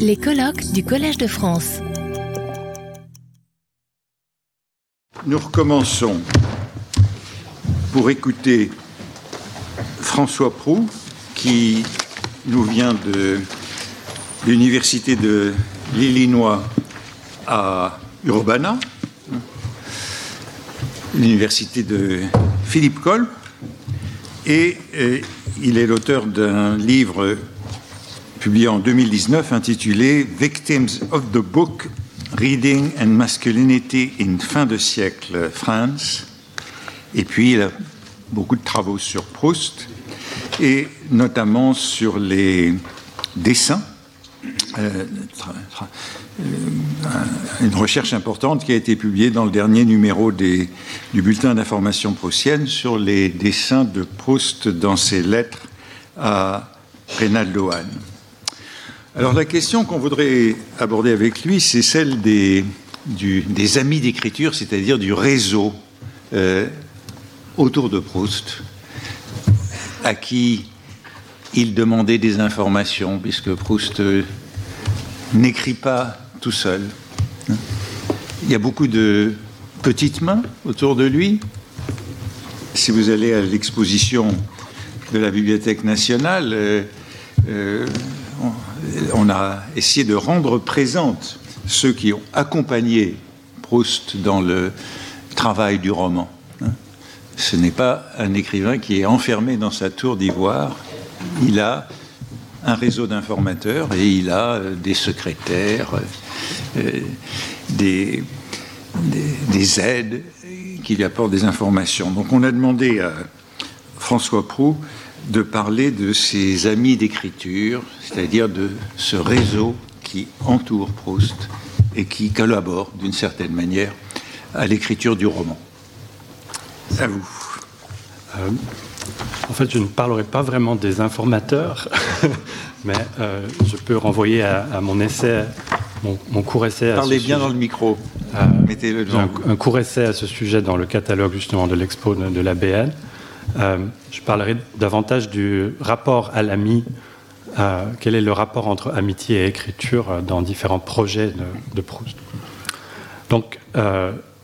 Les colloques du Collège de France. Nous recommençons pour écouter François Prou, qui nous vient de l'Université de l'Illinois à Urbana, l'Université de Philippe Kolb, et euh, il est l'auteur d'un livre publié en 2019 intitulé Victims of the Book Reading and Masculinity in fin de siècle France. Et puis il a beaucoup de travaux sur Proust et notamment sur les dessins. Euh, euh, une recherche importante qui a été publiée dans le dernier numéro du bulletin d'information proustienne sur les dessins de Proust dans ses lettres à Reynaldo. Alors la question qu'on voudrait aborder avec lui, c'est celle des, des amis d'écriture, c'est-à-dire du réseau euh, autour de Proust, à qui il demandait des informations, puisque Proust euh, n'écrit pas tout seul. Il y a beaucoup de petites mains autour de lui. Si vous allez à l'exposition de la Bibliothèque nationale, euh, on a essayé de rendre présente ceux qui ont accompagné Proust dans le travail du roman. Ce n'est pas un écrivain qui est enfermé dans sa tour d'ivoire. Il a un réseau d'informateurs et il a euh, des secrétaires, euh, des, des, aides qui lui apportent des informations. Donc on a demandé à François Prou de parler de ses amis d'écriture, c'est-à-dire de ce réseau qui entoure Proust et qui collabore d'une certaine manière à l'écriture du roman. À vous. Euh, en fait, je ne parlerai pas vraiment des informateurs, mais euh, je peux renvoyer à, mon essai, mon, court essai. Parlez bien dans le micro. Euh, Mettez-le un, un, court essai à ce sujet dans le catalogue justement de l'expo de, de l'ABN. Euh, je parlerai davantage du rapport à l'ami. Euh, quel est le rapport entre amitié et écriture euh, dans différents projets de, Proust Donc,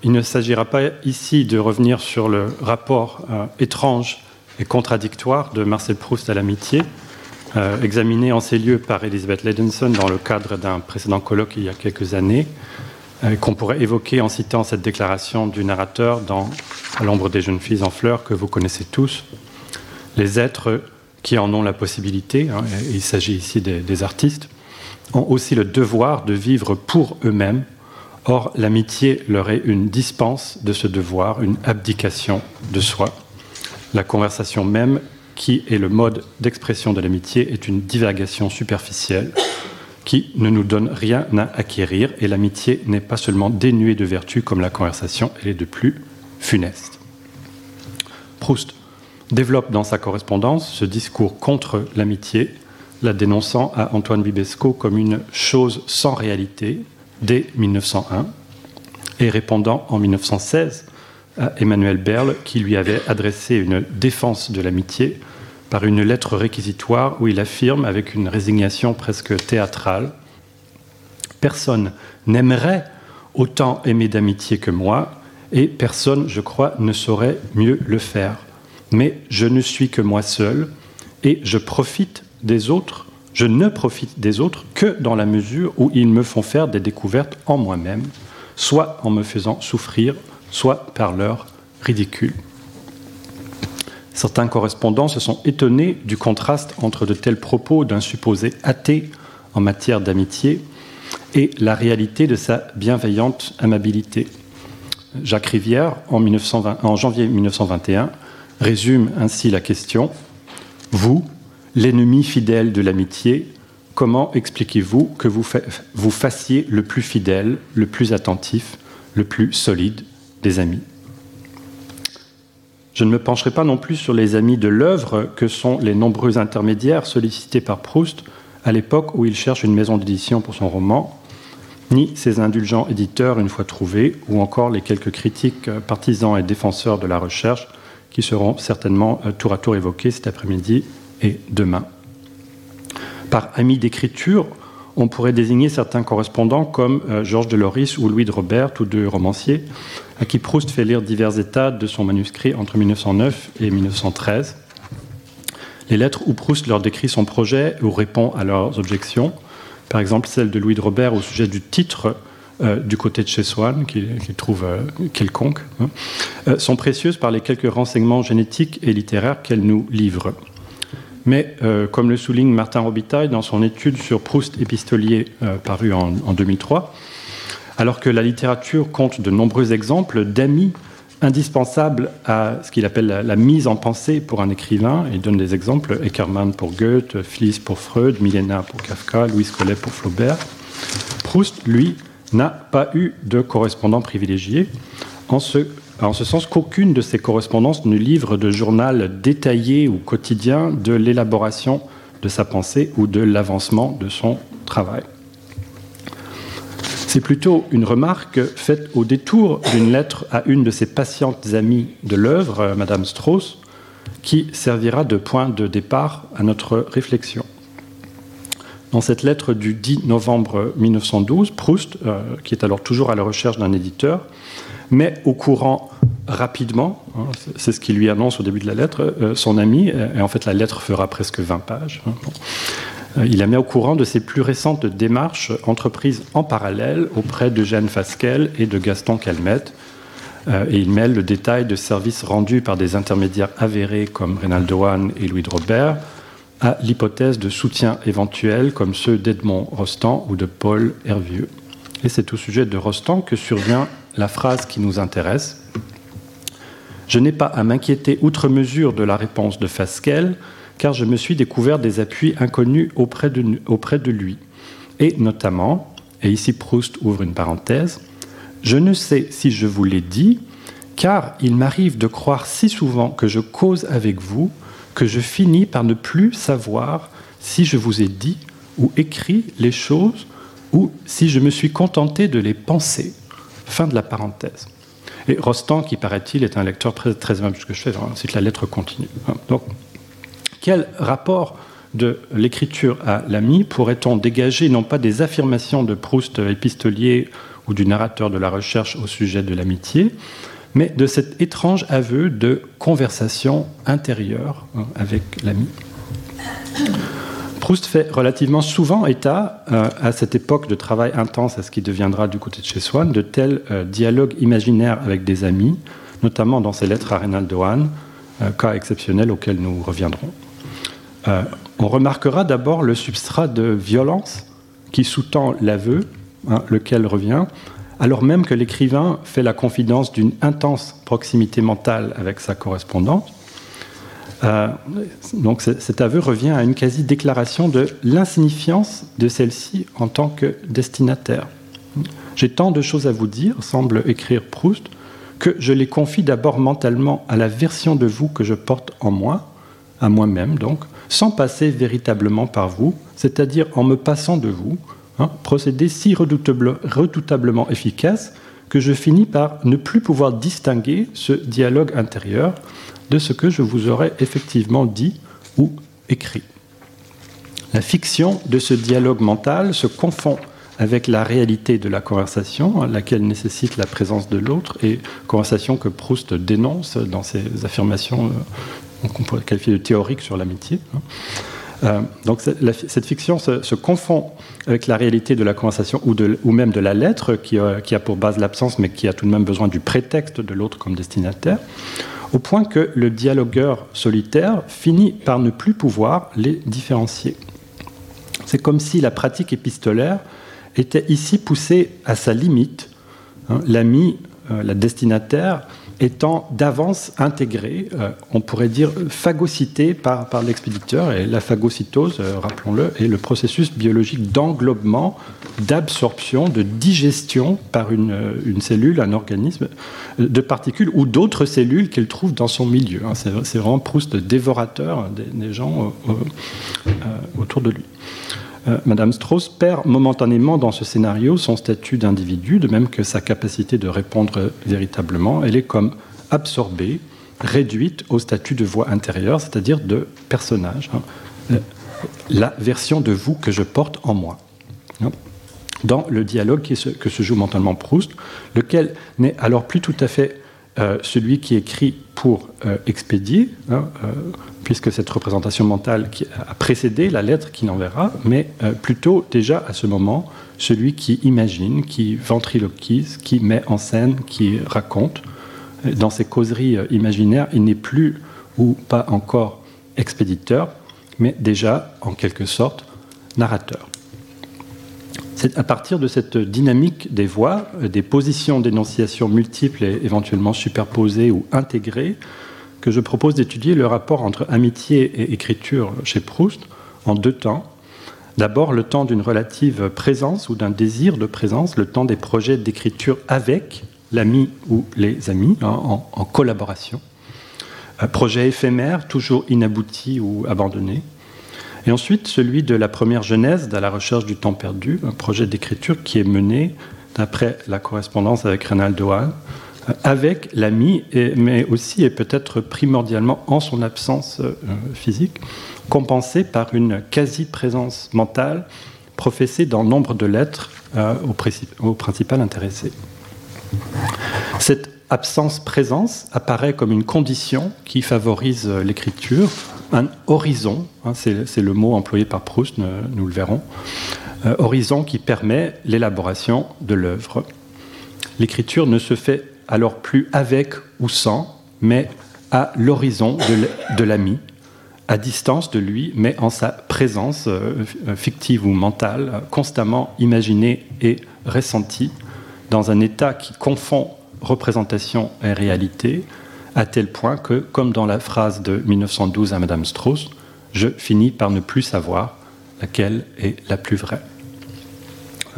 il ne s'agira pas ici de revenir sur le rapport étrange et contradictoire de Marcel Proust à l'amitié, examiné en ces lieux par Elizabeth Ledenson dans le cadre d'un précédent colloque il y a quelques années, qu'on pourrait évoquer en citant cette déclaration du narrateur dans À l'ombre des jeunes filles en fleurs que vous connaissez tous. Les êtres qui en ont la possibilité, hein, il s'agit ici des, artistes, ont aussi le devoir de vivre pour eux-mêmes. Or, l'amitié leur est une dispense de ce devoir, une abdication de soi. La conversation même, qui est le mode d'expression de l'amitié, est une divagation superficielle qui ne nous donne rien à acquérir, et l'amitié n'est pas seulement dénuée de vertu comme la conversation, elle est de plus funeste. Proust développe dans sa correspondance ce discours contre l'amitié, la dénonçant à Antoine Bibesco comme une chose sans réalité dès 1901, et répondant en 1916 à Emmanuel Berle qui lui avait adressé une défense de l'amitié par une lettre réquisitoire où il affirme, avec une résignation presque théâtrale, Personne n'aimerait autant aimer d'amitié que moi, et personne, je crois, ne saurait mieux le faire. Mais je ne suis que moi seul, et je profite des autres, je ne profite des autres que dans la mesure où ils me font faire des découvertes en moi-même, soit en me faisant souffrir, soit par leur ridicule. Certains correspondants se sont étonnés du contraste entre de tels propos d'un supposé athée en matière d'amitié et la réalité de sa bienveillante amabilité. Jacques Rivière, en, janvier 1921, résume ainsi la question. Vous, l'ennemi fidèle de l'amitié, comment expliquez-vous que vous fassiez le plus fidèle, le plus attentif, le plus solide des amis? Je ne me pencherai pas non plus sur les amis de l'œuvre que sont les nombreux intermédiaires sollicités par Proust à l'époque où il cherche une maison d'édition pour son roman, ni ses indulgents éditeurs une fois trouvés, ou encore les quelques critiques partisans et défenseurs de la recherche qui seront certainement euh, tour à tour évoqués cet après-midi et demain. Par amis d'écriture, on pourrait désigner certains correspondants comme euh, Georges de Loris ou Louis de Robert, tous deux romanciers, à qui Proust fait lire divers états de son manuscrit entre 1909 et 1913. Les lettres où Proust leur décrit son projet ou répond à leurs objections, par exemple celle de Louis de Robert au sujet du titre euh, du côté de chez Swann, qu'il trouve euh, quelconque, hein, sont précieuses par les quelques renseignements génétiques et littéraires qu'elles nous livrent. Mais, euh, comme le souligne Martin Robitaille dans son étude sur Proust épistolier euh, parue en, 2003, alors que la littérature compte de nombreux exemples d'amis indispensables à ce qu'il appelle la, mise en pensée pour un écrivain, il donne des exemples Eckermann pour Goethe, Fliss pour Freud, Milena pour Kafka, Louis Collet pour Flaubert. Proust, lui, n'a pas eu de correspondant privilégié en ce en ce sens qu'aucune de ces correspondances ne livre de journal détaillé ou quotidien de l'élaboration de sa pensée ou de l'avancement de son travail. C'est plutôt une remarque faite au détour d'une lettre à une de ses patientes amies de l'œuvre, Madame Strauss, qui servira de point de départ à notre réflexion. Dans cette lettre du 10 novembre 1912, Proust, euh, qui est alors toujours à la recherche d'un éditeur, met au courant rapidement, hein, c'est ce qu'il lui annonce au début de la lettre, euh, son ami, et en fait la lettre fera presque 20 pages. Hein, euh, il la met au courant de ses plus récentes démarches entreprises en parallèle auprès de Jeanne Fasquelle et de Gaston Calmette. Euh, et il mêle le détail de services rendus par des intermédiaires avérés comme Reynaldo Hahn et Louis de Robert à l'hypothèse de soutien éventuel comme ceux d'Edmond Rostand ou de Paul Hervieux. Et c'est au sujet de Rostand que survient la phrase qui nous intéresse. Je n'ai pas à m'inquiéter outre mesure de la réponse de Fasquelle, car je me suis découvert des appuis inconnus auprès de, auprès de lui. Et notamment, et ici Proust ouvre une parenthèse, je ne sais si je vous l'ai dit, car il m'arrive de croire si souvent que je cause avec vous que je finis par ne plus savoir si je vous ai dit ou écrit les choses ou si je me suis contenté de les penser. Fin de la parenthèse. Et Rostand, qui paraît-il, est un lecteur très, très aimable je fais, que la lettre continue. Donc, quel rapport de l'écriture à l'ami pourrait-on dégager non pas des affirmations de Proust épistolier ou du narrateur de la recherche au sujet de l'amitié, mais de cet étrange aveu de conversation intérieure hein, avec l'ami? Proust fait relativement souvent état, euh, à cette époque de travail intense, à ce qui deviendra du côté de chez Swann, de tels euh, dialogues imaginaires avec des amis, notamment dans ses lettres à Reynaldo Hahn, euh, cas exceptionnel auquel nous reviendrons. on remarquera d'abord le substrat de violence qui sous-tend l'aveu, hein, lequel revient, alors même que l'écrivain fait la confidence d'une intense proximité mentale avec sa correspondante, euh, donc cet aveu revient à une quasi-déclaration de l'insignifiance de celle-ci en tant que destinataire. J'ai tant de choses à vous dire, semble écrire Proust, que je les confie d'abord mentalement à la version de vous que je porte en moi, à moi-même donc, sans passer véritablement par vous, c'est-à-dire en me passant de vous, hein, procédé si redoutablement efficace que je finis par ne plus pouvoir distinguer ce dialogue intérieur de ce que je vous aurais effectivement dit ou écrit. La fiction de ce dialogue mental se confond avec la réalité de la conversation, laquelle nécessite la présence de l'autre, et conversation que Proust dénonce dans ses affirmations euh, qu'on pourrait qualifier de théoriques sur l'amitié. Hein. Euh, donc cette fiction se, confond avec la réalité de la conversation ou, même de la lettre, euh, qui, a pour base l'absence, mais qui a tout de même besoin du prétexte de l'autre comme destinataire au point que le dialogueur solitaire finit par ne plus pouvoir les différencier. C'est comme si la pratique épistolaire était ici poussée à sa limite. Hein, l'ami, euh, la destinataire, étant d'avance intégré, euh, on pourrait dire phagocyté par, par l'expéditeur. Et la phagocytose, euh, rappelons-le, est le processus biologique d'englobement, d'absorption, de digestion par une, euh, une, cellule, un organisme, de particules ou d'autres cellules qu'elle trouve dans son milieu. Hein. C'est, vraiment Proust dévorateur des gens autour de lui. Madame Strauss perd momentanément dans ce scénario son statut d'individu, de même que sa capacité de répondre véritablement. Elle est comme absorbée, réduite au statut de voix intérieure, c'est-à-dire de personnage. Hein. La version de vous que je porte en moi. dans le dialogue que se joue mentalement Proust, lequel n'est alors plus tout à fait euh, celui qui écrit pour euh, expédier, hein, euh, puisque cette représentation mentale a précédé la lettre qu'il enverra, mais plutôt déjà à ce moment celui qui imagine, qui ventriloquise, qui met en scène, qui raconte. Dans ses causeries imaginaires, il n'est plus ou pas encore expéditeur, mais déjà en quelque sorte narrateur. C'est à partir de cette dynamique des voix, euh, des positions d'énonciation multiples et éventuellement superposées ou intégrées, que je propose d'étudier le rapport entre amitié et écriture chez Proust en deux temps. D'abord, le temps d'une relative présence ou d'un désir de présence, le temps des projets d'écriture avec l'ami ou les amis, hein, en, collaboration. Un projet éphémère, toujours inabouti ou abandonné. Et ensuite, celui de la première Genèse, à la recherche du temps perdu, un projet d'écriture qui est mené d'après la correspondance avec Reynaldo Hahn, avec l'ami, mais aussi et peut-être primordialement en son absence euh, physique, compensé par une quasi-présence mentale professée dans nombre de lettres euh, au, principal intéressé. Cette absence-présence apparaît comme une condition qui favorise l'écriture un horizon, hein, c'est le mot employé par Proust, nous, le verrons, euh, horizon qui permet l'élaboration de l'œuvre. L'écriture ne se fait alors plus avec ou sans, mais à l'horizon de l'ami, à distance de lui, mais en sa présence euh, fictive ou mentale, constamment imaginée et ressentie, dans un état qui confond représentation et réalité, à tel point que, comme dans la phrase de 1912 à Madame Strauss, je finis par ne plus savoir laquelle est la plus vraie.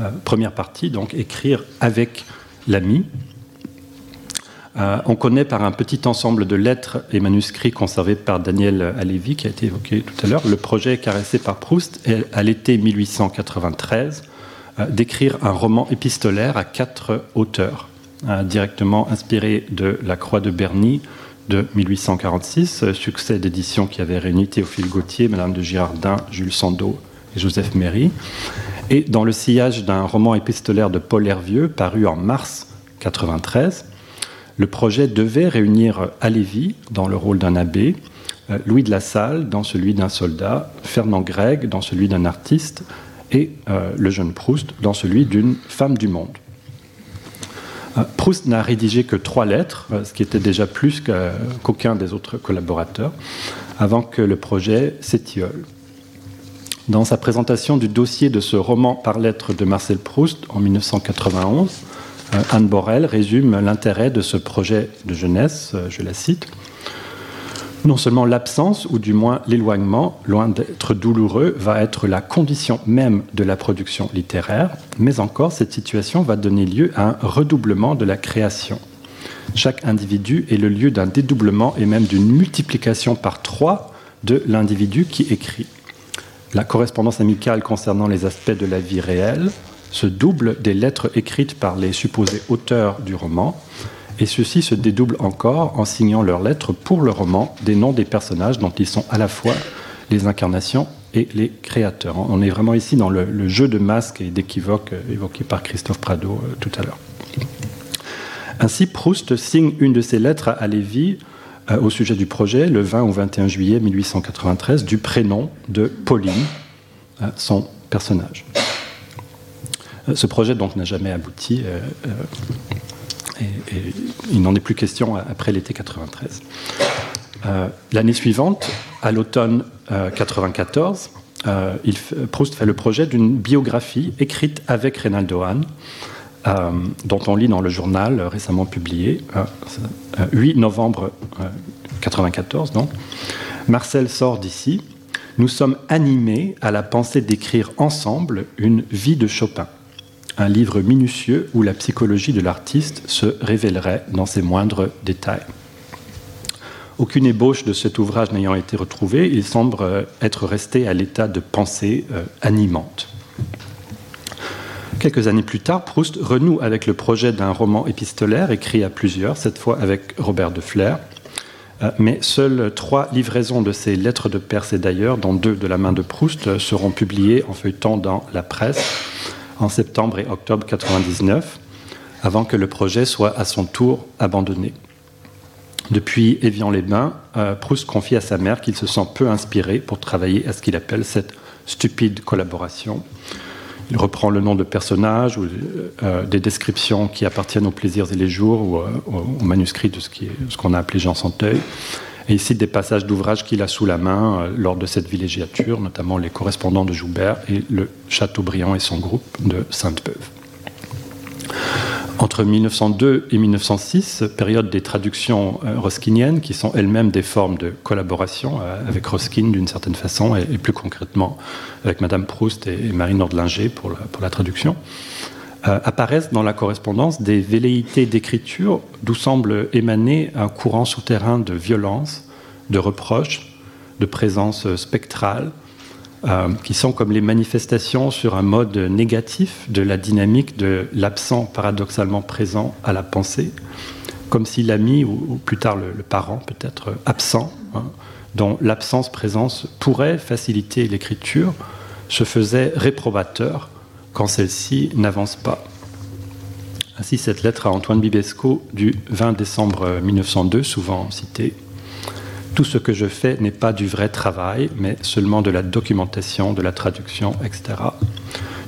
Euh, première partie, donc écrire avec l'ami. Euh, on connaît par un petit ensemble de lettres et manuscrits conservés par Daniel Alévi, qui a été évoqué tout à l'heure, le projet caressé par Proust à l'été 1893 euh, d'écrire un roman épistolaire à quatre auteurs directement inspiré de La Croix de Berny de 1846, succès d'édition qui avait réuni Théophile Gautier, Madame de Girardin, Jules Sandeau et Joseph Méry, et dans le sillage d'un roman épistolaire de Paul Hervieux paru en mars 93. Le projet devait réunir Alévi dans le rôle d'un abbé, euh, Louis de la Salle dans celui d'un soldat, Fernand Gregg dans celui d'un artiste et euh, le jeune Proust dans celui d'une femme du monde. Euh, Proust n'a rédigé que trois lettres, ce qui était déjà plus qu'aucun des autres collaborateurs, avant que le projet s'étiole. Dans sa présentation du dossier de ce roman par lettres de Marcel Proust en 1991, euh, Anne Borel résume l'intérêt de ce projet de jeunesse, je la cite non seulement l'absence, ou du moins l'éloignement, loin d'être douloureux, va être la condition même de la production littéraire, mais encore cette situation va donner lieu à un redoublement de la création. Chaque individu est le lieu d'un dédoublement et même d'une multiplication par trois de l'individu qui écrit. La correspondance amicale concernant les aspects de la vie réelle se double des lettres écrites par les supposés auteurs du roman, et ceux-ci se dédoublent encore en signant leurs lettres pour le roman des noms des personnages dont ils sont à la fois les incarnations et les créateurs. On est vraiment ici dans le, jeu de masques et d'équivoques euh, évoqué par Christophe Prado euh, tout à l'heure. Ainsi, Proust signe une de ses lettres à Lévy euh, au sujet du projet, le 20 ou 21 juillet 1893, du prénom de Pauline, son personnage. Ce projet donc n'a jamais abouti et, il n'en est plus question après l'été 93. Euh, l'année suivante, à l'automne 94, euh, euh, Proust fait le projet d'une biographie écrite avec Reynaldo Hahn, dont on lit dans le journal récemment publié, 8 novembre 94. Donc. Marcel sort d'ici. Nous sommes animés à la pensée d'écrire ensemble une vie de Chopin un livre minutieux où la psychologie de l'artiste se révélerait dans ses moindres détails. Aucune ébauche de cet ouvrage n'ayant été retrouvée, il semble euh, être resté à l'état de pensée euh, animante. Quelques années plus tard, Proust renoue avec le projet d'un roman épistolaire écrit à plusieurs, cette fois avec Robert de Flair. Euh, mais seules trois livraisons de ces lettres de Perse et d'ailleurs, dont deux de la main de Proust, seront publiées en feuilletant dans la presse en septembre et octobre 1999, avant que le projet soit à son tour abandonné. Depuis Évian-les-Bains, euh, Proust confie à sa mère qu'il se sent peu inspiré pour travailler à ce qu'il appelle cette stupide collaboration. Il reprend le nom de personnages ou euh, des descriptions qui appartiennent aux plaisirs et les jours ou euh, au manuscrit de ce qu'on a appelé Jean Santeuil. Et il des passages d'ouvrages qu'il a sous la main lors de cette villégiature, notamment les correspondants de Joubert et le Châteaubriand et son groupe de Sainte-Beuve. Entre 1902 et 1906, période des traductions euh, roskiniennes, qui sont elles-mêmes des formes de collaboration euh, avec Roskin d'une certaine façon, et, plus concrètement avec Madame Proust et, Marie Nordlinger pour la, pour la traduction, euh, apparaissent dans la correspondance des velléités d'écriture d'où semble émaner un courant souterrain de violence, de reproches, de présence spectrale, euh, qui sont comme les manifestations sur un mode négatif de la dynamique de l'absent paradoxalement présent à la pensée, comme si l'ami, ou, plus tard le, parent peut-être absent, hein, dont l'absence-présence pourrait faciliter l'écriture, se faisait réprobateur quand celle-ci n'avance pas. Ainsi, cette lettre à Antoine Bibesco du 20 décembre 1902, souvent citée, tout ce que je fais n'est pas du vrai travail, mais seulement de la documentation, de la traduction, etc.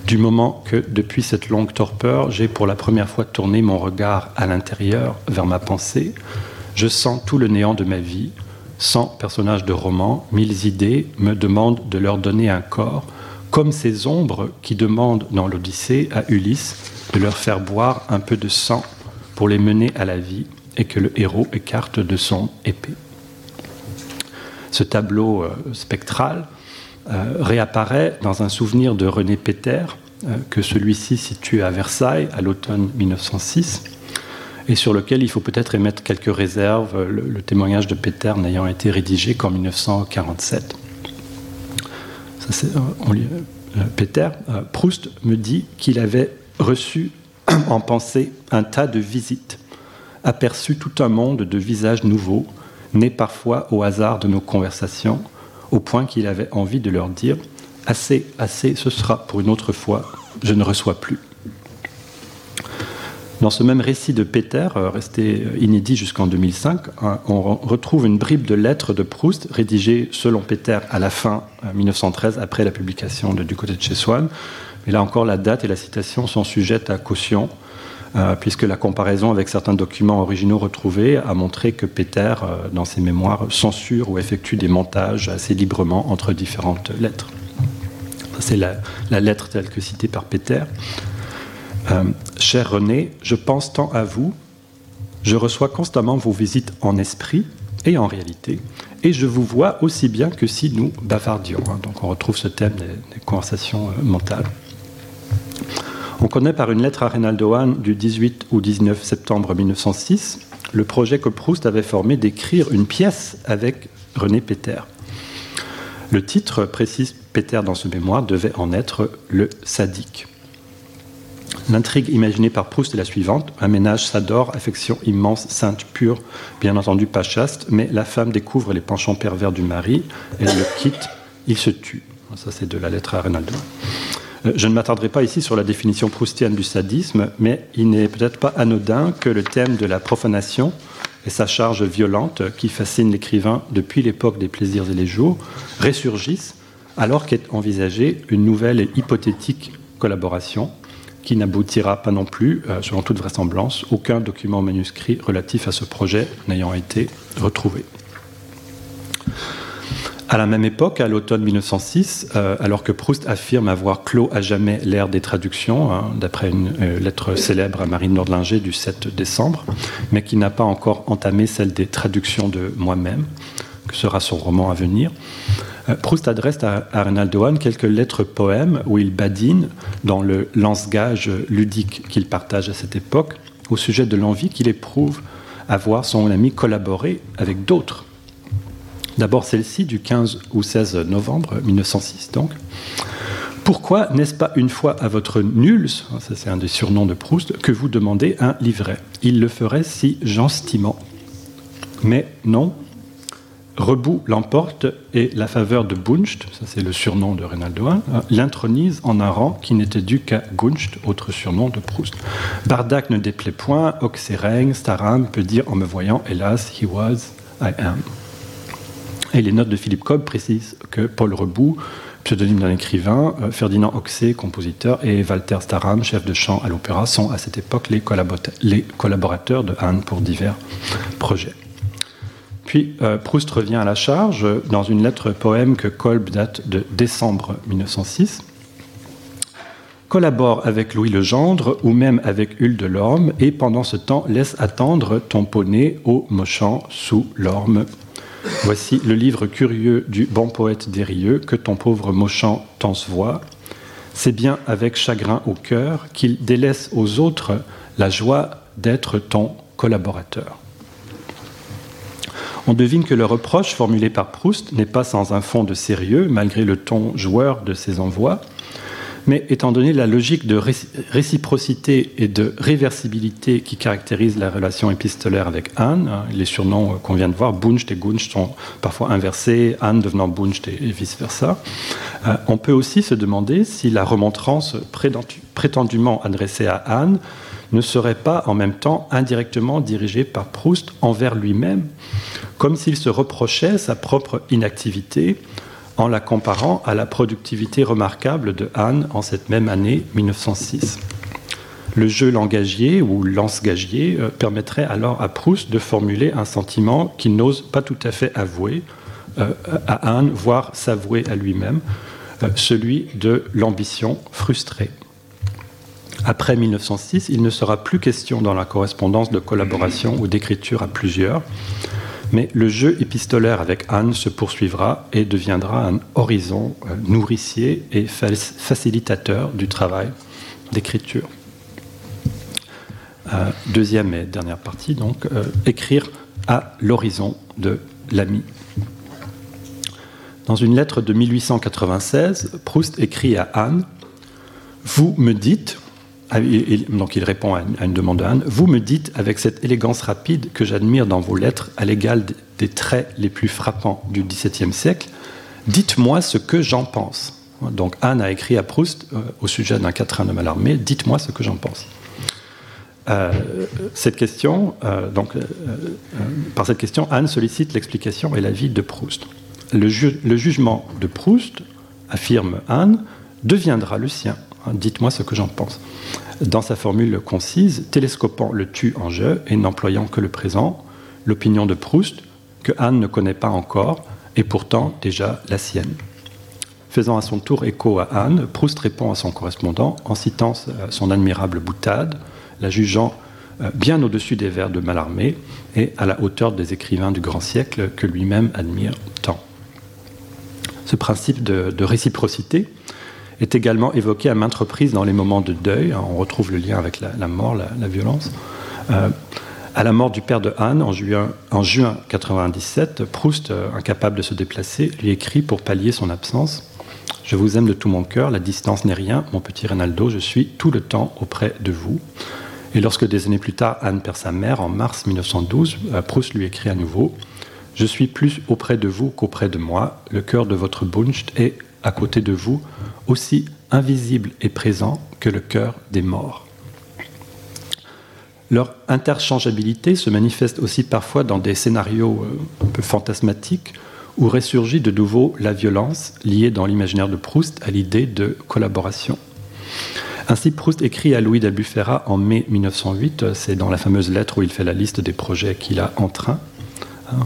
Du moment que, depuis cette longue torpeur, j'ai pour la première fois tourné mon regard à l'intérieur, vers ma pensée, je sens tout le néant de ma vie. Cent personnages de roman, mille idées me demandent de leur donner un corps, comme ces ombres qui demandent dans l'Odyssée à Ulysse de leur faire boire un peu de sang pour les mener à la vie et que le héros écarte de son épée ce tableau euh, spectral euh, réapparaît dans un souvenir de René Péter, euh, que celui-ci situe à Versailles à l'automne 1906, et sur lequel il faut peut-être émettre quelques réserves, le, témoignage de Péter n'ayant été rédigé qu'en 1947. Ça, Péter, Proust me dit qu'il avait reçu en pensée un tas de visites, aperçu tout un monde de visages nouveaux, nés parfois au hasard de nos conversations, au point qu'il avait envie de leur dire Assez, assez, ce sera pour une autre fois, je ne reçois plus. Dans ce même récit de Peter, euh, resté euh, inédit jusqu'en 2005, hein, on retrouve une bribe de lettres de Proust rédigées selon Peter à la fin 1913, euh, après la publication de Du côté de chez Swann. Mais là encore, la date et la citation sont sujettes à caution. Puisque la comparaison avec certains documents originaux retrouvés a montré que Peter, euh, dans ses mémoires, censure ou effectue des montages assez librement entre différentes lettres. C'est la, lettre telle que citée par Peter. Euh, cher René, je pense tant à vous, je reçois constamment vos visites en esprit et en réalité, et je vous vois aussi bien que si nous bavardions. Hein. Donc on retrouve ce thème des conversations mentales. On connaît par une lettre à Reynaldo Hahn du 18 ou 19 septembre 1906 le projet que Proust avait formé d'écrire une pièce avec René Péter. Le titre, précise Péter dans ce mémoire, devait en être Le sadique. L'intrigue imaginée par Proust est la suivante. Un ménage s'adore, affection immense, sainte, pure, bien entendu pas chaste, mais la femme découvre les penchants pervers du mari, elle le quitte, il se tue. Ça, c'est de la lettre à Reynaldo. Euh, je ne m'attarderai pas ici sur la définition proustienne du sadisme, mais il n'est peut-être pas anodin que le thème de la profanation et sa charge violente qui fascine l'écrivain depuis l'époque des plaisirs et les jours ressurgissent alors qu'est envisagée une nouvelle et hypothétique collaboration qui n'aboutira pas non plus, euh, selon toute vraisemblance, aucun document manuscrit relatif à ce projet n'ayant été retrouvé. À la même époque, à l'automne 1906, euh, alors que Proust affirme avoir clos à jamais l'ère des traductions, hein, d'après une euh, lettre célèbre à Marine Nordlinger du 7 décembre, mais qui n'a pas encore entamé celle des traductions de moi-même, que sera son roman à venir, Proust adresse à, à Reynaldo quelques lettres poèmes où il badine dans le lance-gage ludique qu'il partage à cette époque au sujet de l'envie qu'il éprouve à voir son ami collaborer avec d'autres D'abord celle-ci du 15 ou 16 novembre 1906 donc. Pourquoi n'est-ce pas une fois à votre nuls, ça c'est un des surnoms de Proust, que vous demandez un livret? Il le ferait si gentiment. Mais non, Rebout l'emporte et la faveur de Buncht, ça c'est le surnom de Reynaldo l'intronise en un rang qui n'était dû qu'à Gunst, autre surnom de Proust. Bardac ne déplaît point, Oxereng, Staram peut dire en me voyant, hélas, he was, I am. Et les notes de Philippe Cobb précisent que Paul Rebout, pseudonyme d'un écrivain, euh, Ferdinand Oxé, compositeur, et Walter Staram, chef de chant à l'opéra, sont à cette époque les collaborateurs de Anne pour divers projets. Puis euh, Proust revient à la charge dans une lettre poème que Kolb date de décembre 1906. Collabore avec Louis Legendre ou même avec Hulde de Lorme et pendant ce temps laisse attendre ton poney au mochant sous l'orme. Voici le livre curieux du bon poète Dérieux que ton pauvre mochant se voit. C'est bien avec chagrin au cœur qu'il délaisse aux autres la joie d'être ton collaborateur. On devine que le reproche formulé par Proust n'est pas sans un fond de sérieux, malgré le ton joueur de ses envois. Mais étant donné la logique de réciprocité et de réversibilité qui caractérise la relation épistolaire avec Anne, hein, les surnoms qu'on vient de voir, Buncht et Gunst, sont parfois inversés, Anne devenant Buncht et vice-versa, euh, on peut aussi se demander si la remontrance prétendument adressée à Anne ne serait pas en même temps indirectement dirigée par Proust envers lui-même, comme s'il se reprochait sa propre inactivité en la comparant à la productivité remarquable de Anne en cette même année 1906. Le jeu langagier ou lance-gagier euh, permettrait alors à Proust de formuler un sentiment qu'il n'ose pas tout à fait avouer euh, à Anne, voire s'avouer à lui-même, euh, celui de l'ambition frustrée. Après 1906, il ne sera plus question dans la correspondance de collaboration ou d'écriture à plusieurs, mais le jeu épistolaire avec Anne se poursuivra et deviendra un horizon euh, nourricier et facilitateur du travail d'écriture. Euh, deuxième et dernière partie, donc, euh, écrire à l'horizon de l'ami. Dans une lettre de 1896, Proust écrit à Anne Vous me dites, donc il répond à une, demande d'Anne. Vous me dites avec cette élégance rapide que j'admire dans vos lettres à l'égal des traits les plus frappants du XVIIe siècle, dites-moi ce que j'en pense. Donc Anne a écrit à Proust euh, au sujet d'un quatrain de Mallarmé, dites-moi ce que j'en pense. Euh, cette question, euh, donc, par cette question, Anne sollicite l'explication et l'avis de Proust. le jugement de Proust, affirme Anne, deviendra le sien. Dites-moi ce que j'en pense. Dans sa formule concise, télescopant le tu en je et n'employant que le présent, l'opinion de Proust, que Anne ne connaît pas encore, est pourtant déjà la sienne. Faisant à son tour écho à Anne, Proust répond à son correspondant en citant son admirable boutade, la jugeant euh, bien au-dessus des vers de Mallarmé et à la hauteur des écrivains du grand siècle que lui-même admire tant. Ce principe de réciprocité est également évoqué à maintes reprises dans les moments de deuil. On retrouve le lien avec la, mort, la, violence. Euh, à la mort du père de Anne en juin, en juin 97, Proust, euh, incapable de se déplacer, lui écrit pour pallier son absence Je vous aime de tout mon cœur, la distance n'est rien, mon petit Rinaldo, je suis tout le temps auprès de vous. Et lorsque des années plus tard, Anne perd sa mère, en mars 1912, euh, Proust lui écrit à nouveau Je suis plus auprès de vous qu'auprès de moi, le cœur de votre Buncht est à côté de vous aussi invisible et présent que le cœur des morts. Leur interchangeabilité se manifeste aussi parfois dans des scénarios euh, un peu fantasmatiques où ressurgit de nouveau la violence liée dans l'imaginaire de Proust à l'idée de collaboration. Ainsi, Proust écrit à Louis d'Albufera en mai 1908, c'est dans la fameuse lettre où il fait la liste des projets qu'il a en train,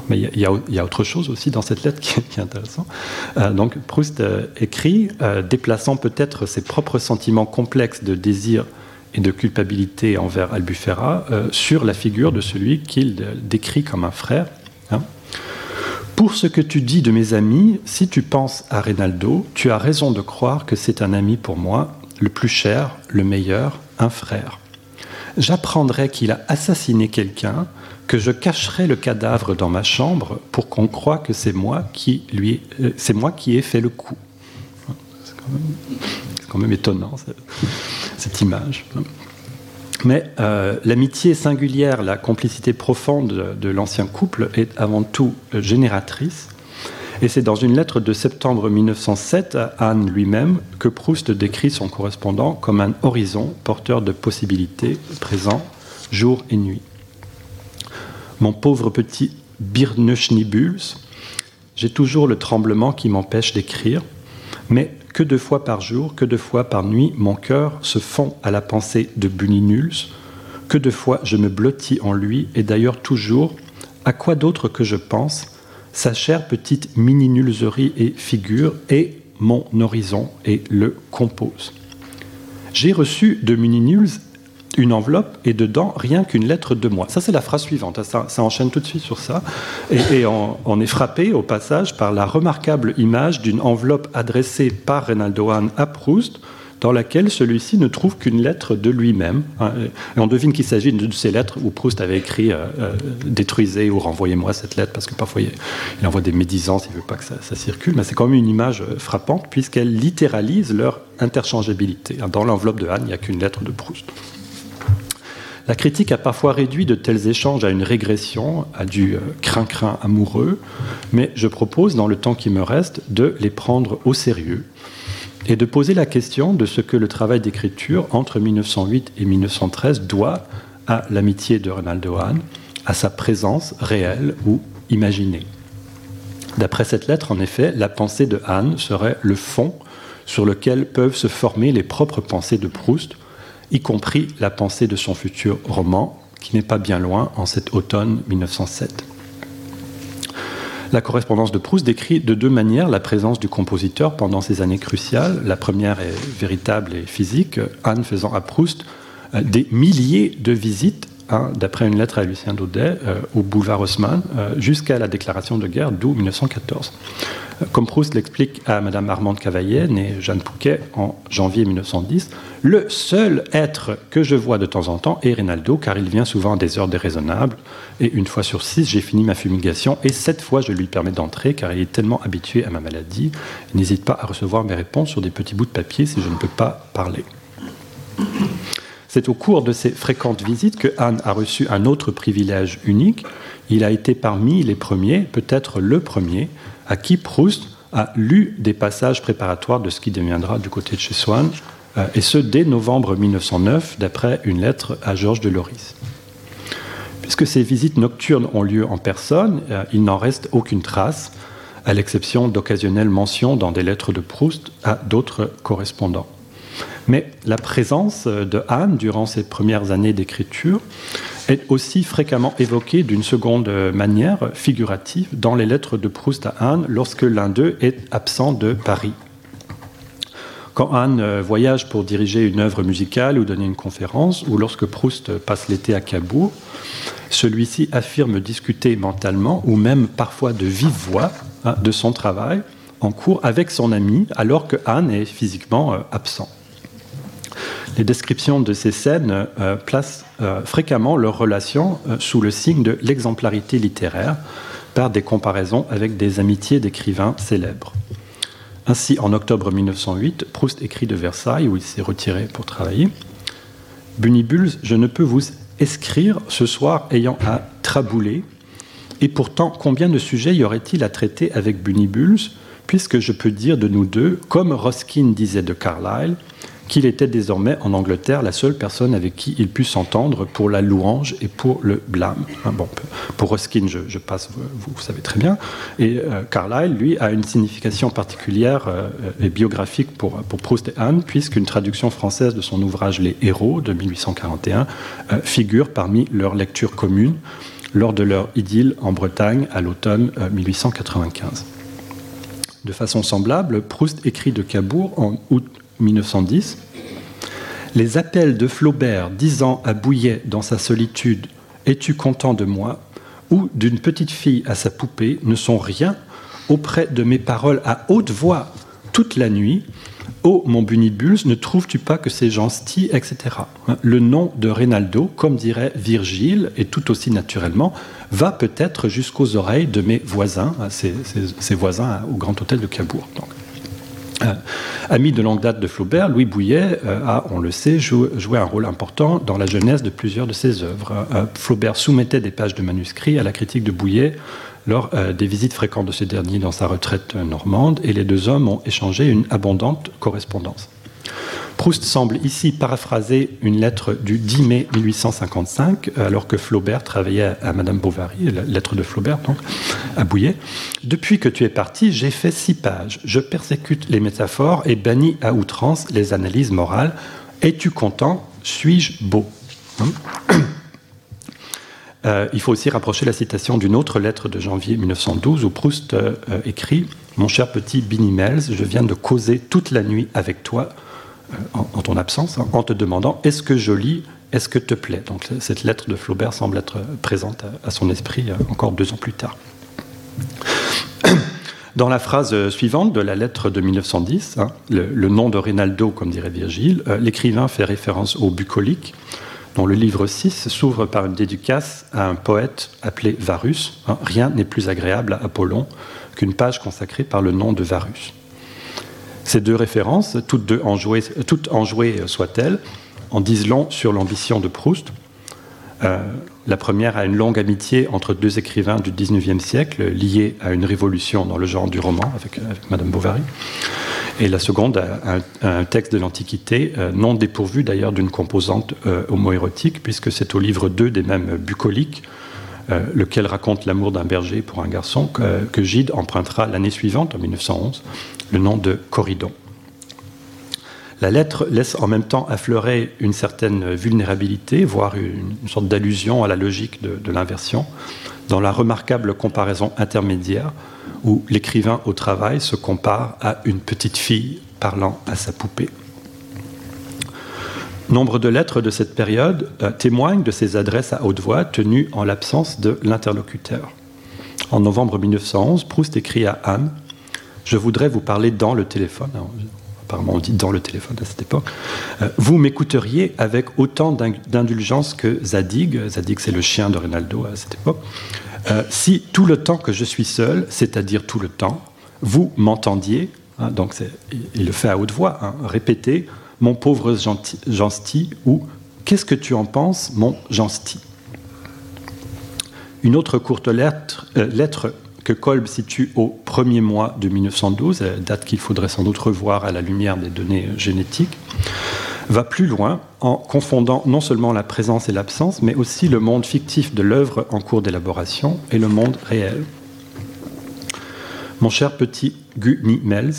mais il y, a autre chose aussi dans cette lettre qui, est intéressant. Euh, donc Proust euh, écrit, euh, déplaçant peut-être ses propres sentiments complexes de désir et de culpabilité envers Albufera sur la figure de celui qu'il décrit comme un frère. Hein. Pour ce que tu dis de mes amis, si tu penses à Reynaldo, tu as raison de croire que c'est un ami pour moi, le plus cher, le meilleur, un frère. J'apprendrai qu'il a assassiné quelqu'un, que je cacherai le cadavre dans ma chambre pour qu'on croie que c'est moi qui euh, ai fait le coup. C'est quand même, étonnant cette, image. Mais euh, l'amitié singulière, la complicité profonde de l'ancien couple est avant tout génératrice. Et c'est dans une lettre de septembre 1907 à Anne lui-même que Proust décrit son correspondant comme un horizon porteur de possibilités présent jour et nuit. Mon pauvre petit Birneschnibuls, j'ai toujours le tremblement qui m'empêche d'écrire, mais que deux fois par jour, que deux fois par nuit, mon cœur se fond à la pensée de Buninuls, que deux fois je me blottis en lui, et d'ailleurs toujours, à quoi d'autre que je pense, sa chère petite mini-nulserie et figure, et mon horizon et le compose. J'ai reçu de Mininuls une enveloppe et dedans rien qu'une lettre de moi. Ça, c'est la phrase suivante. Ça, enchaîne tout de suite sur ça. Et, on, est frappé au passage par la remarquable image d'une enveloppe adressée par Reynaldo Hahn à Proust, dans laquelle celui-ci ne trouve qu'une lettre de lui-même. Hein. Et on devine qu'il s'agit de ces lettres où Proust avait écrit euh, euh, Détruisez ou renvoyez-moi cette lettre, parce que parfois il envoie des médisances, il ne veut pas que ça, circule. Mais c'est quand même une image euh, frappante, puisqu'elle littéralise leur interchangeabilité. Dans l'enveloppe de Hahn, il n'y a qu'une lettre de Proust. La critique a parfois réduit de tels échanges à une régression, à du euh, crin-crin amoureux, mais je propose, dans le temps qui me reste, de les prendre au sérieux et de poser la question de ce que le travail d'écriture entre 1908 et 1913 doit à l'amitié de Ronaldo Hahn, à sa présence réelle ou imaginée. D'après cette lettre, en effet, la pensée de Hahn serait le fond sur lequel peuvent se former les propres pensées de Proust, y compris la pensée de son futur roman, qui n'est pas bien loin en cet automne 1907. La correspondance de Proust décrit de deux manières la présence du compositeur pendant ces années cruciales. La première est véritable et physique, Anne faisant à Proust euh, des milliers de visites, hein, d'après une lettre à Lucien Daudet, euh, au boulevard Haussmann, euh, jusqu'à la déclaration de guerre d'août 1914. Comme Proust l'explique à Madame Armande Cavaillet, née Jeanne Pouquet en janvier 1910, le seul être que je vois de temps en temps est Reynaldo, car il vient souvent à des heures déraisonnables. Et une fois sur six, j'ai fini ma fumigation, et sept fois, je lui permets d'entrer, car il est tellement habitué à ma maladie. N'hésite pas à recevoir mes réponses sur des petits bouts de papier si je ne peux pas parler. C'est au cours de ces fréquentes visites que Anne a reçu un autre privilège unique. Il a été parmi les premiers, peut-être le premier, à qui Proust a lu des passages préparatoires de ce qui deviendra du côté de chez Swann, euh, et ce dès novembre 1909, d'après une lettre à Georges de Loris. Puisque ces visites nocturnes ont lieu en personne, euh, il n'en reste aucune trace, à l'exception d'occasionnelles mentions dans des lettres de Proust à d'autres correspondants. Mais la présence de Anne durant ses premières années d'écriture est aussi fréquemment évoquée d'une seconde manière figurative dans les lettres de Proust à Anne lorsque l'un d'eux est absent de Paris. Quand Anne voyage pour diriger une œuvre musicale ou donner une conférence, ou lorsque Proust passe l'été à Cabourg, celui-ci affirme discuter mentalement, ou même parfois de vive voix, hein, de son travail en cours avec son ami, alors que Anne est physiquement euh, absent. Les descriptions de ces scènes euh, placent euh, fréquemment leurs relations euh, sous le signe de l'exemplarité littéraire par des comparaisons avec des amitiés d'écrivains célèbres. Ainsi, en octobre 1908, Proust écrit de Versailles, où il s'est retiré pour travailler Bunibuls, je ne peux vous écrire ce soir ayant à trabouler, et pourtant, combien de sujets y aurait-il à traiter avec Bunibuls, puisque je peux dire de nous deux, comme Ruskin disait de Carlyle, qu'il était désormais en Angleterre la seule personne avec qui il put s'entendre pour la louange et pour le blâme. Hein, pour Ruskin, je, passe, vous, savez très bien. Et euh, Carlyle, lui, a une signification particulière euh, et biographique pour, pour Proust et Anne, puisqu'une traduction française de son ouvrage Les Héros de 1841 euh, figure parmi leurs lectures communes lors de leur idylle en Bretagne à l'automne 1895. De façon semblable, Proust écrit de Cabourg en août 1910, les appels de Flaubert disant à Bouillet dans sa solitude Es-tu content de moi? ou d'une petite fille à sa poupée ne sont rien auprès de mes paroles à haute voix toute la nuit. Oh, mon Bunibuls, ne trouves-tu pas que ces gens stillent, etc. Le nom de Reynaldo, comme dirait Virgile, et tout aussi naturellement, va peut-être jusqu'aux oreilles de mes voisins, ses, voisins au Grand Hôtel de Cabourg. Euh, ami de longue date de Flaubert, Louis Bouillet euh, a, on le sait, joué, un rôle important dans la jeunesse de plusieurs de ses œuvres. Euh, Flaubert soumettait des pages de manuscrits à la critique de Bouillet lors des visites fréquentes de ce dernier dans sa retraite normande, et les deux hommes ont échangé une abondante correspondance. Proust semble ici paraphraser une lettre du 10 mai 1855, alors que Flaubert travaillait à Madame Bovary, la lettre de Flaubert, donc, à Bouillet. Depuis que tu es parti, j'ai fait six pages. Je persécute les métaphores et bannis à outrance les analyses morales. Es-tu content? Suis-je beau? Hein euh, il faut aussi rapprocher la citation d'une autre lettre de janvier 1912 où Proust euh, écrit Mon cher petit Binny Mells, je viens de causer toute la nuit avec toi en, ton absence, hein, en te demandant est-ce que je lis, est-ce que te plaît? Donc cette lettre de Flaubert semble être présente à, son esprit euh, encore deux ans plus tard. Dans la phrase suivante de la lettre de 1910, hein, le, nom de Rinaldo, comme dirait Virgile, euh, l'écrivain fait référence au bucolique, dont le livre 6 s'ouvre par une dédicace à un poète appelé Varus. Hein, rien n'est plus agréable à Apollon qu'une page consacrée par le nom de Varus. Ces deux références, toutes deux enjouées, toutes enjouées soient-elles, en disent long sur l'ambition de Proust. Euh, la première a une longue amitié entre deux écrivains du XIXe siècle, liés à une révolution dans le genre du roman avec, Madame Bovary. Et la seconde a un, texte de l'Antiquité, euh, non dépourvu d'ailleurs d'une composante euh, homoérotique, puisque c'est au livre 2 des mêmes bucoliques, lequel raconte l'amour d'un berger pour un garçon, que, que Gide empruntera l'année suivante, en 1911, le nom de Corridon. La lettre laisse en même temps affleurer une certaine vulnérabilité, voire une, sorte d'allusion à la logique de, l'inversion, dans la remarquable comparaison intermédiaire où l'écrivain au travail se compare à une petite fille parlant à sa poupée. Nombre de lettres de cette période euh, témoignent de ces adresses à haute voix tenues en l'absence de l'interlocuteur. En novembre 1911, Proust écrit à Anne je voudrais vous parler dans le téléphone. apparemment, on dit dans le téléphone à cette époque. Euh, vous m'écouteriez avec autant d'indulgence que Zadig. Zadig, c'est le chien de Rinaldo à cette époque. Euh, si tout le temps que je suis seul, c'est-à-dire tout le temps, vous m'entendiez, hein, donc il le fait à haute voix, hein, répétez mon pauvre Gensti ou qu'est-ce que tu en penses, mon Gensti? Une autre courte lettre, euh, lettre que Kolb situe au premier mois de 1912, date qu'il faudrait sans doute revoir à la lumière des données génétiques, va plus loin en confondant non seulement la présence et l'absence, mais aussi le monde fictif de l'œuvre en cours d'élaboration et le monde réel. Mon cher petit Guni Mels,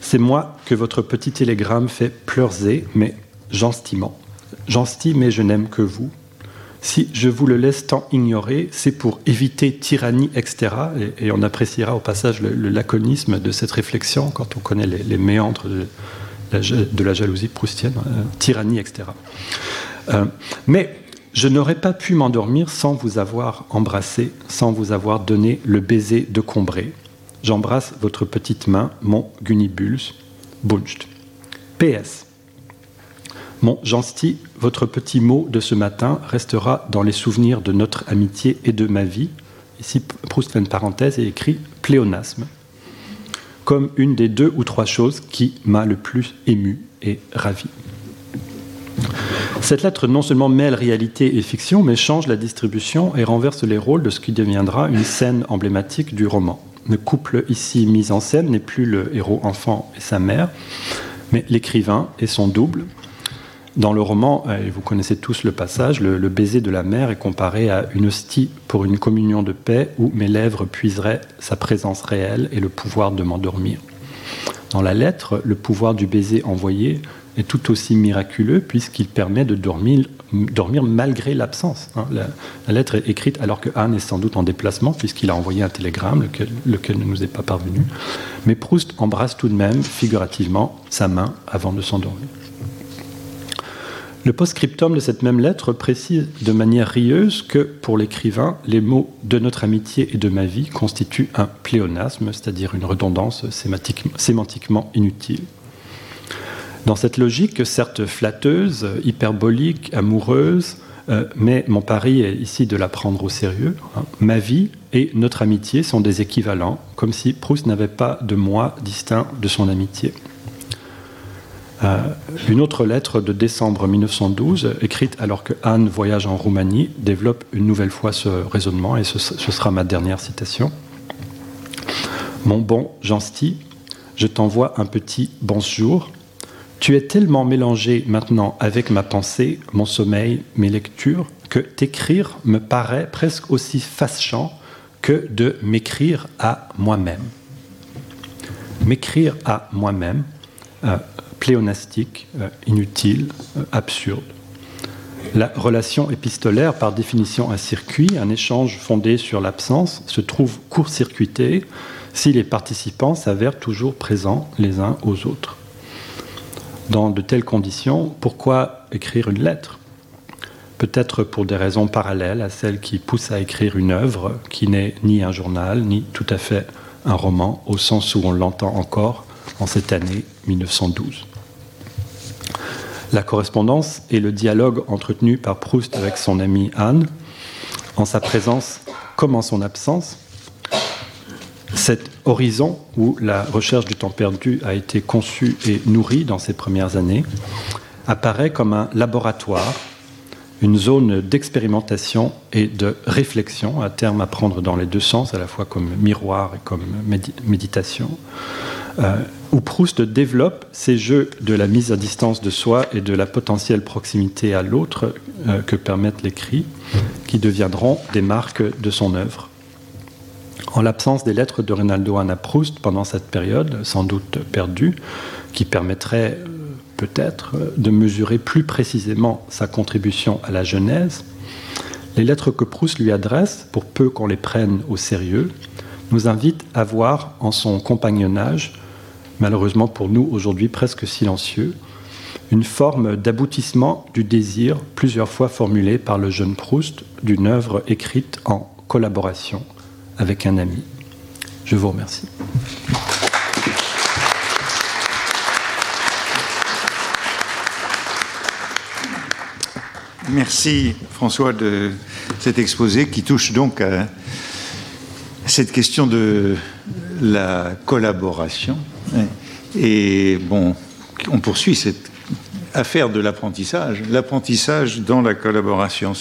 c'est moi que votre petit télégramme fait pleurer, mais j'enstime. J'enstime mais je n'aime que vous. Si je vous le laisse tant ignorer, c'est pour éviter tyrannie, etc. Et, on appréciera au passage le, laconisme de cette réflexion quand on connaît les, méandres de la, jalousie proustienne, euh, tyrannie, etc. Euh, mais je n'aurais pas pu m'endormir sans vous avoir embrassé, sans vous avoir donné le baiser de Combré. J'embrasse votre petite main, mon Gunibulus, Buncht. PS. Mon Gensti, votre petit mot de ce matin restera dans les souvenirs de notre amitié et de ma vie. Ici, Proust fait une parenthèse et écrit pléonasme, comme une des deux ou trois choses qui m'a le plus ému et ravi. Cette lettre non seulement mêle réalité et fiction, mais change la distribution et renverse les rôles de ce qui deviendra une scène emblématique du roman. Le couple ici mis en scène n'est plus le héros enfant et sa mère, mais l'écrivain et son double, dans le roman, euh, et vous connaissez tous le passage, le, baiser de la mère est comparé à une hostie pour une communion de paix où mes lèvres puiseraient sa présence réelle et le pouvoir de m'endormir. Dans la lettre, le pouvoir du baiser envoyé est tout aussi miraculeux puisqu'il permet de dormir, malgré l'absence. Hein. La, lettre est écrite alors que Anne est sans doute en déplacement puisqu'il a envoyé un télégramme, lequel, ne nous est pas parvenu. Mais Proust embrasse tout de même, figurativement, sa main avant de s'endormir. Le post-scriptum de cette même lettre précise de manière rieuse que, pour l'écrivain, les mots de notre amitié et de ma vie constituent un pléonasme, c'est-à-dire une redondance sémantiquement inutile. Dans cette logique, certes flatteuse, hyperbolique, amoureuse, euh, mais mon pari est ici de la prendre au sérieux. Hein. Ma vie et notre amitié sont des équivalents, comme si Proust n'avait pas de moi distinct de son amitié. Euh, une autre lettre de décembre 1912, écrite alors que Anne voyage en Roumanie, développe une nouvelle fois ce raisonnement, et ce, sera ma dernière citation. Mon bon Jean-Sti, je t'envoie un petit bonjour. Tu es tellement mélangé maintenant avec ma pensée, mon sommeil, mes lectures, que t'écrire me paraît presque aussi fâchant que de m'écrire à moi-même. M'écrire à moi-même, euh, pléonastique, euh, inutile, euh, absurde. La relation épistolaire, par définition un circuit, un échange fondé sur l'absence, se trouve court-circuité si les participants s'avèrent toujours présents les uns aux autres. Dans de telles conditions, pourquoi écrire une lettre? Peut-être pour des raisons parallèles à celles qui poussent à écrire une œuvre qui n'est ni un journal, ni tout à fait un roman, au sens où on l'entend encore en cette année 1912. La correspondance et le dialogue entretenu par Proust avec son amie Anne, en sa présence comme en son absence, cet horizon où la recherche du temps perdu a été conçue et nourrie dans ces premières années apparaît comme un laboratoire, une zone d'expérimentation et de réflexion, à terme à prendre dans les deux sens, à la fois comme miroir et comme méditation, euh, où Proust développe ces jeux de la mise à distance de soi et de la potentielle proximité à l'autre euh, que permettent les cris, qui deviendront des marques de son œuvre. En l'absence des lettres de Rinaldo à Proust pendant cette période, sans doute perdue, qui permettrait euh, peut-être de mesurer plus précisément sa contribution à la Genèse, les lettres que Proust lui adresse, pour peu qu'on les prenne au sérieux, nous invitent à voir en son compagnonnage malheureusement pour nous aujourd'hui presque silencieux, une forme d'aboutissement du désir plusieurs fois formulé par le jeune Proust d'une œuvre écrite en collaboration avec un ami. Je vous remercie. Merci François de cet exposé qui touche donc à cette question de la collaboration et bon, on poursuit cette affaire de l'apprentissage. L'apprentissage dans la collaboration.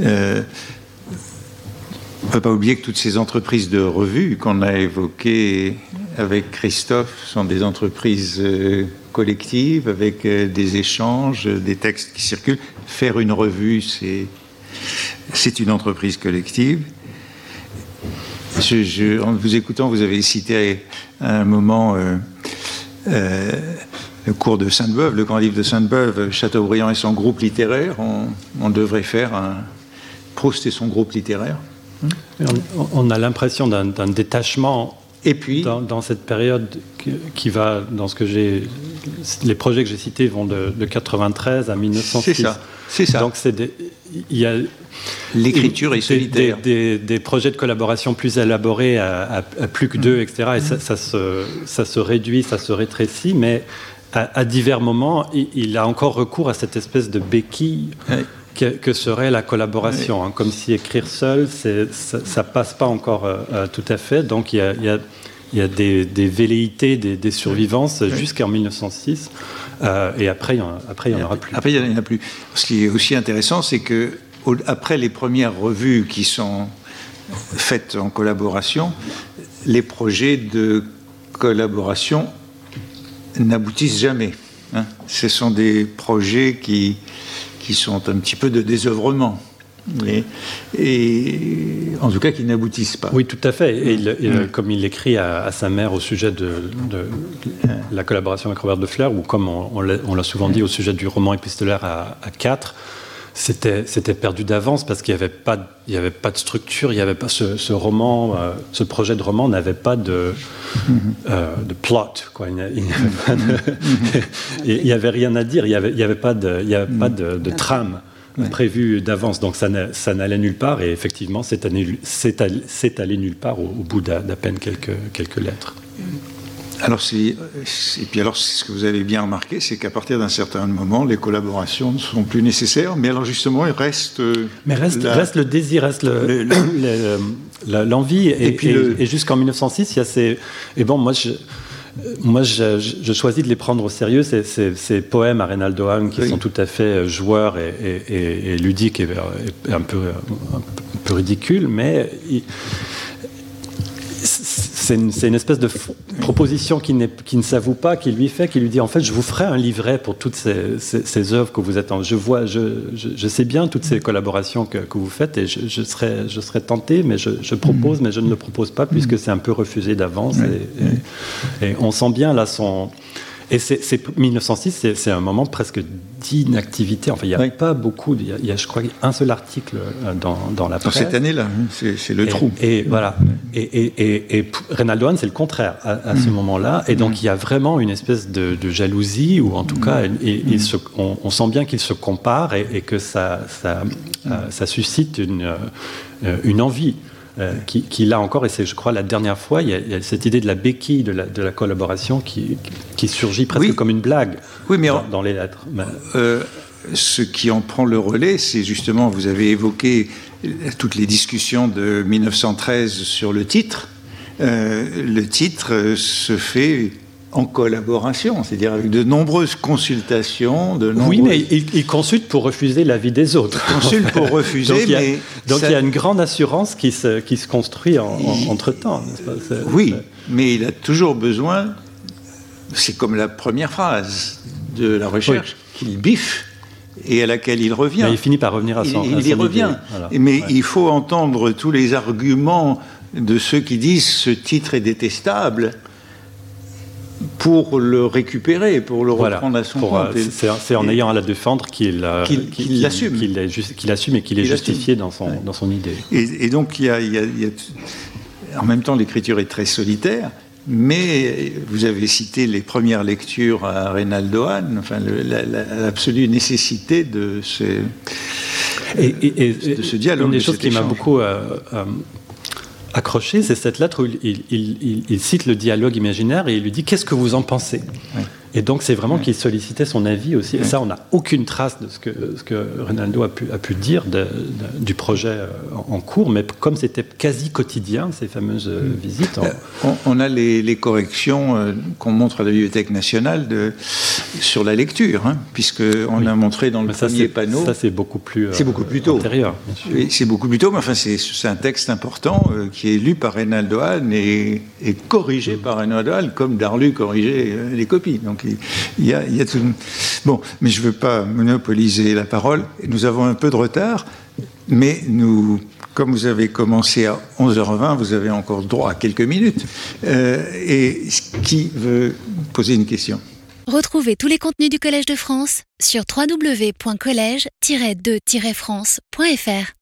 Euh, on ne peut pas oublier que toutes ces entreprises de revues qu'on a évoquées avec Christophe sont des entreprises euh, collectives avec euh, des échanges, des textes qui circulent. Faire une revue, c'est une entreprise collective en vous écoutant, vous avez cité à un moment euh, euh, le cours de Sainte-Beuve, le grand livre de Sainte-Beuve, Chateaubriand et son groupe littéraire. On, devrait faire un Proust et son groupe littéraire. On, a l'impression d'un détachement et puis, dans, cette période qui, va, dans ce que j'ai, les projets que j'ai cités vont de, de 93 à 1906. C'est ça. C'est ça. Donc c'est il y a l'écriture est solitaire. Des, des, projets de collaboration plus élaborés à, plus que deux, etc. Et ça, se, ça, se, réduit, ça se rétrécit, mais à, divers moments, il, a encore recours à cette espèce de béquille. Que, serait la collaboration, hein. comme si écrire seul, ça, ça passe pas encore euh, euh, tout à fait. Donc il y a, il y a des, velléités, des, survivances jusqu'en 1906. Euh, et après, il n'y en, aura plus. Après, il n'y en a plus. Ce qui est aussi intéressant, c'est que après les premières revues qui sont faites en collaboration, les projets de collaboration n'aboutissent jamais. Hein. Ce sont des projets qui, qui sont un petit peu de désœuvrement et en tout cas qui n'aboutissent pas. Oui, tout à fait. Et, mm. comme il l'écrit à, sa mère au sujet de, la collaboration avec Robert de Fleur, ou comme on, l'a souvent dit au sujet du roman épistolaire à, à 4, c'était perdu d'avance parce qu'il n'y avait, pas, avait pas de structure, il y avait pas ce, roman, euh, ce projet de roman n'avait pas de, mm-hmm. euh, de plot. Quoi. Il n'y avait, rien à dire, il n'y avait, il y avait pas de, il y avait pas de, de trame prévu d'avance. Donc ça n'allait nulle part et effectivement c'est allé, nulle part au, bout d'à peine quelques, quelques lettres. Alors, et puis alors, ce que vous avez bien remarqué, c'est qu'à partir d'un certain moment, les collaborations ne sont plus nécessaires, mais alors justement, il reste. Mais reste, reste le désir, reste l'envie, et, et, puis et jusqu'en 1906, il y a ces. Et bon, moi, je, moi, je, choisis de les prendre au sérieux, ces, poèmes à Reynaldo Hahn qui sont tout à fait joueurs et, ludiques et, un, peu, un, peu, ridicules, mais c'est une, espèce de proposition qui, qui, ne s'avoue pas, qui lui fait, qui lui dit en fait, je vous ferai un livret pour toutes ces, œuvres que vous êtes en. Je vois, je, je, sais bien toutes ces collaborations que, que vous faites et je, serais, je serais tenté, mais je, propose, mais je ne le propose pas puisque c'est un peu refusé d'avance. et, on sent bien là son et c'est 1906, c'est un moment presque d'inactivité. Enfin, il n'y a pas beaucoup. Il y, a, je crois, un seul article euh, dans, dans la presse. Dans cette année-là, hein, c'est le trou. Et voilà. Et, et, et, Reynaldo c'est le contraire à, ce mm. moment-là. Et donc, mm. il y a vraiment une espèce de, jalousie, ou en tout cas, mm. on, sent bien qu'il se compare et, que ça, ça, euh, ça suscite une, euh, une envie. Euh, qui, là encore, et c'est je crois la dernière fois, il y, a, cette idée de la béquille de la, de la collaboration qui, qui, surgit presque comme une blague oui, mais dans, les lettres. Euh, ce qui en prend le relais, c'est justement, vous avez évoqué toutes les discussions de 1913 sur le titre. Euh, le titre se fait en collaboration, c'est-à-dire avec de nombreuses consultations. De Oui, mais il, consulte pour refuser l'avis des autres. Il consulte pour refuser, donc, il y a, mais donc il y a une grande assurance qui se, qui se construit entre-temps. Oui, mais il a toujours besoin, c'est comme la première phrase de la recherche, qu'il biffe et à laquelle il revient. Mais il finit par revenir à son Il, il y revient. Mais il faut entendre tous les arguments de ceux qui disent ce titre est détestable pour le récupérer, pour le reprendre à son compte. Euh, c'est en ayant à la défendre qu'il l'assume. Qu'il assume et qu'il est justifié dans son, dans son idée. Et, donc, il y, a, en même temps, l'écriture est très solitaire, mais vous avez cité les premières lectures à Reynaldo Hahn, enfin, l'absolue nécessité de ce, et, de ce dialogue. Une des choses qui m'a beaucoup euh, euh, accroché, c'est cette lettre où il, cite le dialogue imaginaire et il lui dit Qu'est-ce que vous en pensez? Et donc, c'est vraiment qu'il sollicitait son avis aussi. Et ça, on n'a aucune trace de ce que, ce que Ronaldo a pu, a pu dire du projet euh, en, cours, mais comme c'était quasi quotidien, ces fameuses euh, mm. visites. Euh, on, a les, corrections qu'on montre à la Bibliothèque nationale de, sur la lecture, hein, puisqu'on a montré dans le premier panneau. Ça, c'est beaucoup plus. c'est beaucoup plus tôt. C'est beaucoup plus tôt, mais enfin, c'est un texte important qui est lu par Reynaldo Hahn et, et corrigé par Reynaldo Hahn, comme Darlu corrigeait les copies. Donc, il y a, tout. Bon, mais je ne veux pas monopoliser la parole. Nous avons un peu de retard, mais nous, comme vous avez commencé à 11h20, vous avez encore droit à quelques minutes. Euh, et qui veut poser une question Retrouvez tous les contenus du Collège de France sur www.colège-2-france.fr.